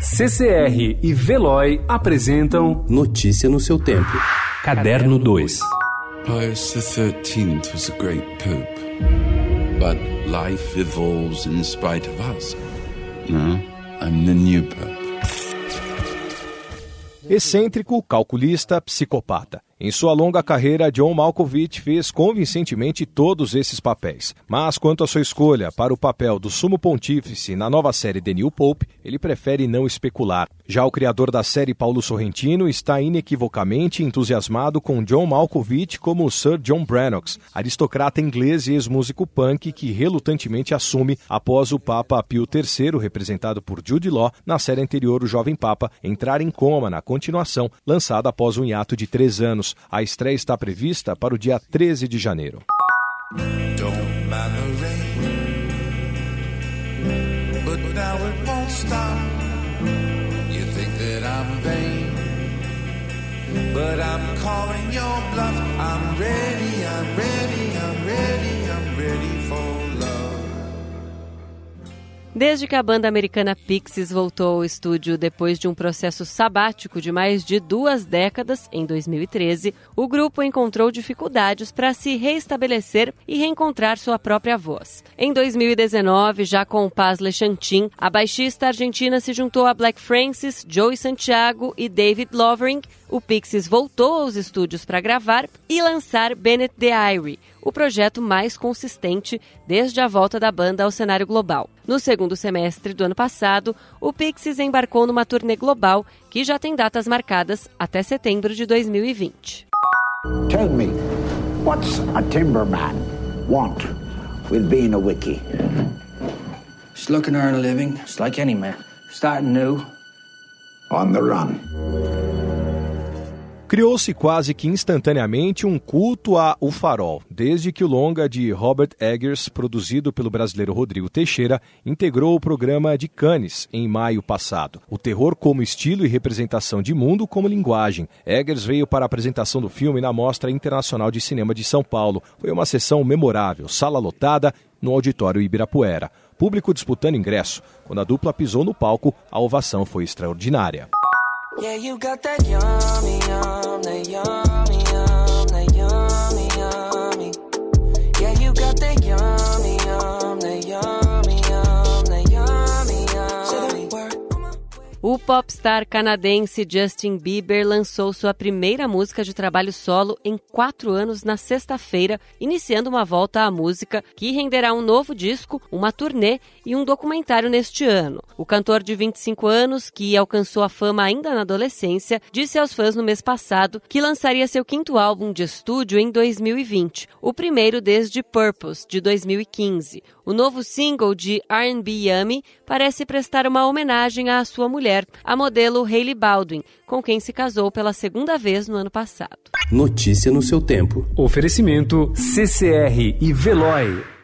CCR e Veloy apresentam Notícia no seu tempo. Caderno 2. Pius XIII was a great pope, but life evolves in spite of us. No, I'm the new pope. Excêntrico, calculista, psicopata. Em sua longa carreira, John Malkovich fez convincentemente todos esses papéis. Mas quanto à sua escolha para o papel do sumo pontífice na nova série The New Pope, ele prefere não especular. Já o criador da série, Paulo Sorrentino, está inequivocamente entusiasmado com John Malkovich como Sir John Brannox, aristocrata inglês e ex-músico punk que relutantemente assume após o Papa Pio III, representado por Jude Law, na série anterior O Jovem Papa, entrar em coma na continuação, lançada após um hiato de três anos. A estreia está prevista para o dia 13 de janeiro. But I'm calling your bluff. I'm ready, Desde que a banda americana Pixies voltou ao estúdio depois de um processo sabático de mais de duas décadas, em 2013, o grupo encontrou dificuldades para se reestabelecer e reencontrar sua própria voz. Em 2019, já com Paz Lechantin, a baixista argentina se juntou a Black Francis, Joey Santiago e David Lovering. O Pixies voltou aos estúdios para gravar e lançar Bennett the Irie, o projeto mais consistente desde a volta da banda ao cenário global. No segundo semestre do ano passado, o Pixies embarcou numa turnê global que já tem datas marcadas até setembro de 2020. Tell me, what's a timberman want with being a wiki? Just looking to earn a living, just like any man. Starting new. On the run. Criou-se quase que instantaneamente um culto a O Farol, desde que o longa de Robert Eggers, produzido pelo brasileiro Rodrigo Teixeira, integrou o programa de Cannes em maio passado. O terror como estilo e representação de mundo como linguagem. Eggers veio para a apresentação do filme na Mostra Internacional de Cinema de São Paulo. Foi uma sessão memorável, sala lotada no auditório Ibirapuera. Público disputando ingresso. Quando a dupla pisou no palco, a ovação foi extraordinária. Yeah, O popstar canadense Justin Bieber lançou sua primeira música de trabalho solo em quatro anos na sexta-feira, iniciando uma volta à música que renderá um novo disco, uma turnê e um documentário neste ano. O cantor de 25 anos, que alcançou a fama ainda na adolescência, disse aos fãs no mês passado que lançaria seu quinto álbum de estúdio em 2020, o primeiro desde Purpose, de 2015. O novo single de R&B Yummy parece prestar uma homenagem à sua mulher, a modelo Hailey Baldwin, com quem se casou pela segunda vez no ano passado. Notícia no seu tempo. Oferecimento CCR e Veloy.